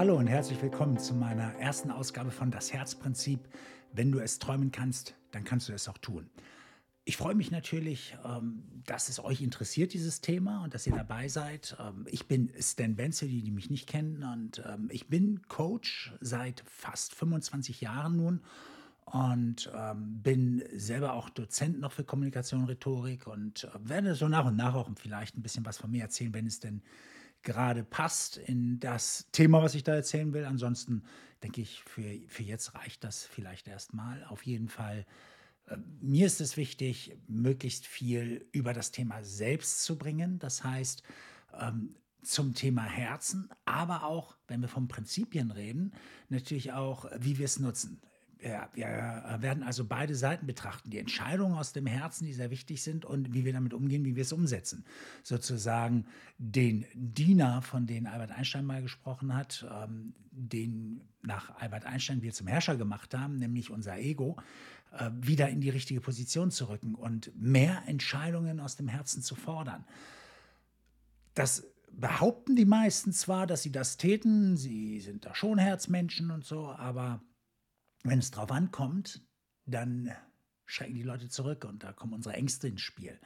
Hallo und herzlich willkommen zu meiner ersten Ausgabe von Das Herzprinzip. Wenn du es träumen kannst, dann kannst du es auch tun. Ich freue mich natürlich, ähm, dass es euch interessiert, dieses Thema, und dass ihr dabei seid. Ähm, ich bin Stan Benzel, die, die mich nicht kennen, und ähm, ich bin Coach seit fast 25 Jahren nun und bin selber auch Dozent noch für Kommunikation und Rhetorik und äh, werde so nach und nach auch vielleicht ein bisschen was von mir erzählen, wenn es denn gerade passt in das Thema, was ich da erzählen will. Ansonsten denke ich, für, für jetzt reicht das vielleicht erstmal. Auf jeden Fall, äh, mir ist es wichtig, möglichst viel über das Thema selbst zu bringen. Das heißt, ähm, zum Thema Herzen, aber auch, wenn wir von Prinzipien reden, natürlich auch, wie wir es nutzen. Ja, wir werden also beide Seiten betrachten. Die Entscheidungen aus dem Herzen, die sehr wichtig sind und wie wir damit umgehen, wie wir es umsetzen. Sozusagen den Diener, von dem Albert Einstein mal gesprochen hat, ähm, den nach Albert Einstein wir zum Herrscher gemacht haben, nämlich unser Ego, äh, wieder in die richtige Position zu rücken und mehr Entscheidungen aus dem Herzen zu fordern. Das behaupten die meisten zwar, dass sie das täten, sie sind da schon Herzmenschen und so, aber wenn es drauf ankommt, dann schrecken die Leute zurück und da kommen unsere Ängste ins Spiel.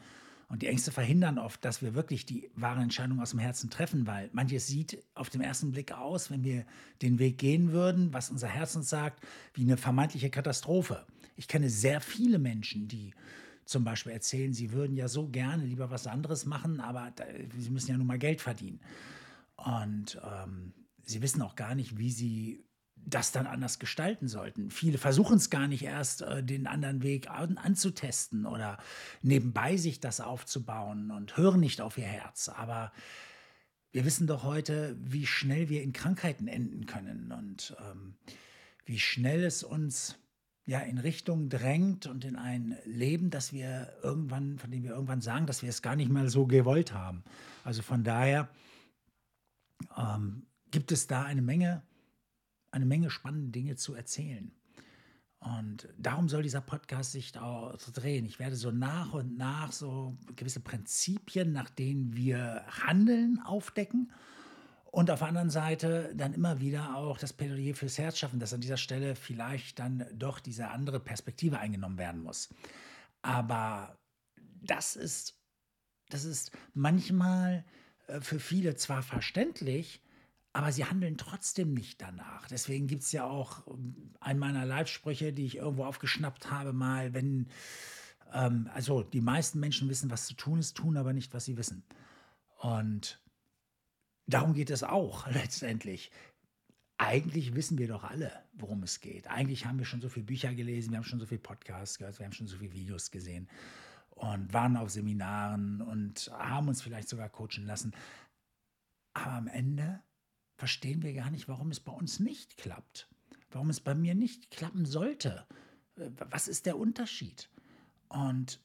Und die Ängste verhindern oft, dass wir wirklich die wahre Entscheidung aus dem Herzen treffen, weil manches sieht auf den ersten Blick aus, wenn wir den Weg gehen würden, was unser Herz uns sagt, wie eine vermeintliche Katastrophe. Ich kenne sehr viele Menschen, die zum Beispiel erzählen, sie würden ja so gerne lieber was anderes machen, aber da, sie müssen ja nun mal Geld verdienen. Und ähm, sie wissen auch gar nicht, wie sie das dann anders gestalten sollten. Viele versuchen es gar nicht erst, äh, den anderen Weg an, anzutesten oder nebenbei sich das aufzubauen und hören nicht auf ihr Herz. Aber wir wissen doch heute, wie schnell wir in Krankheiten enden können und ähm, wie schnell es uns ja in Richtung drängt und in ein Leben, das wir irgendwann, von dem wir irgendwann sagen, dass wir es gar nicht mal so gewollt haben. Also von daher ähm, gibt es da eine Menge eine Menge spannende Dinge zu erzählen. Und darum soll dieser Podcast sich auch drehen. Ich werde so nach und nach so gewisse Prinzipien, nach denen wir handeln, aufdecken. Und auf der anderen Seite dann immer wieder auch das Plädoyer fürs Herz schaffen, dass an dieser Stelle vielleicht dann doch diese andere Perspektive eingenommen werden muss. Aber das ist, das ist manchmal äh, für viele zwar verständlich, aber sie handeln trotzdem nicht danach. Deswegen gibt es ja auch ähm, einen meiner Live-Sprüche, die ich irgendwo aufgeschnappt habe, mal, wenn, ähm, also die meisten Menschen wissen, was zu tun ist, tun aber nicht, was sie wissen. Und darum geht es auch letztendlich. Eigentlich wissen wir doch alle, worum es geht. Eigentlich haben wir schon so viele Bücher gelesen, wir haben schon so viele Podcasts gehört, wir haben schon so viele Videos gesehen und waren auf Seminaren und haben uns vielleicht sogar coachen lassen. Aber am Ende verstehen wir gar nicht, warum es bei uns nicht klappt. Warum es bei mir nicht klappen sollte. Äh, was ist der Unterschied? Und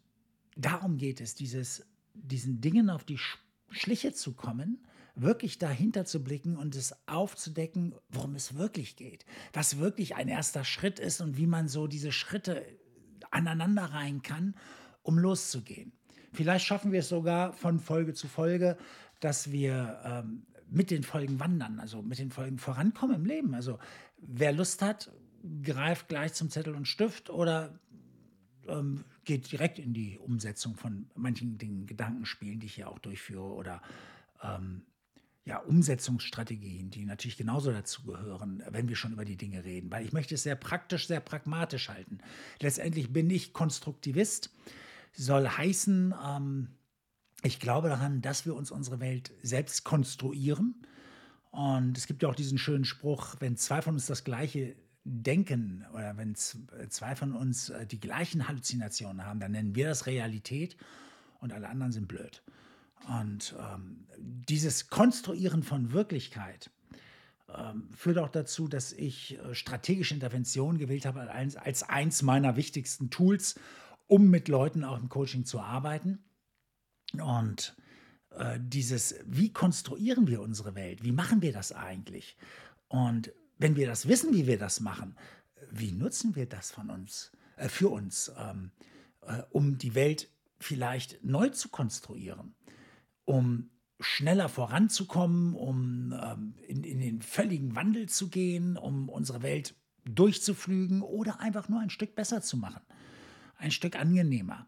darum geht es, dieses, diesen Dingen auf die Schliche zu kommen, wirklich dahinter zu blicken und es aufzudecken, worum es wirklich geht. Was wirklich ein erster Schritt ist und wie man so diese Schritte aneinander rein kann, um loszugehen. Vielleicht schaffen wir es sogar von Folge zu Folge, dass wir ähm, mit den Folgen wandern, also mit den Folgen vorankommen im Leben. Also wer Lust hat, greift gleich zum Zettel und Stift oder ähm, geht direkt in die Umsetzung von manchen Dingen, Gedankenspielen, die ich hier auch durchführe oder ähm, ja, Umsetzungsstrategien, die natürlich genauso dazu gehören, wenn wir schon über die Dinge reden, weil ich möchte es sehr praktisch, sehr pragmatisch halten. Letztendlich bin ich Konstruktivist, soll heißen, ähm, ich glaube daran, dass wir uns unsere Welt selbst konstruieren. Und es gibt ja auch diesen schönen Spruch, wenn zwei von uns das gleiche denken oder wenn zwei von uns äh, die gleichen Halluzinationen haben, dann nennen wir das Realität und alle anderen sind blöd. Und ähm, dieses Konstruieren von Wirklichkeit ähm, führt auch dazu, dass ich äh, strategische Interventionen gewählt habe als, als eins meiner wichtigsten Tools, um mit Leuten auch im Coaching zu arbeiten. Und äh, dieses, wie konstruieren wir unsere Welt? Wie machen wir das eigentlich? Und wenn wir das wissen, wie wir das machen, wie nutzen wir das von uns, äh, für uns, ähm, äh, um die Welt vielleicht neu zu konstruieren, um schneller voranzukommen, um ähm, in, in den völligen Wandel zu gehen, um unsere Welt durchzuflügen oder einfach nur ein Stück besser zu machen, ein Stück angenehmer,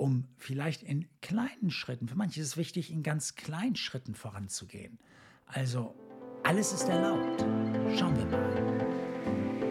um vielleicht in kleinen Schritten, für manche ist es wichtig, in ganz kleinen Schritten voranzugehen. Also alles ist erlaubt. Schauen wir mal.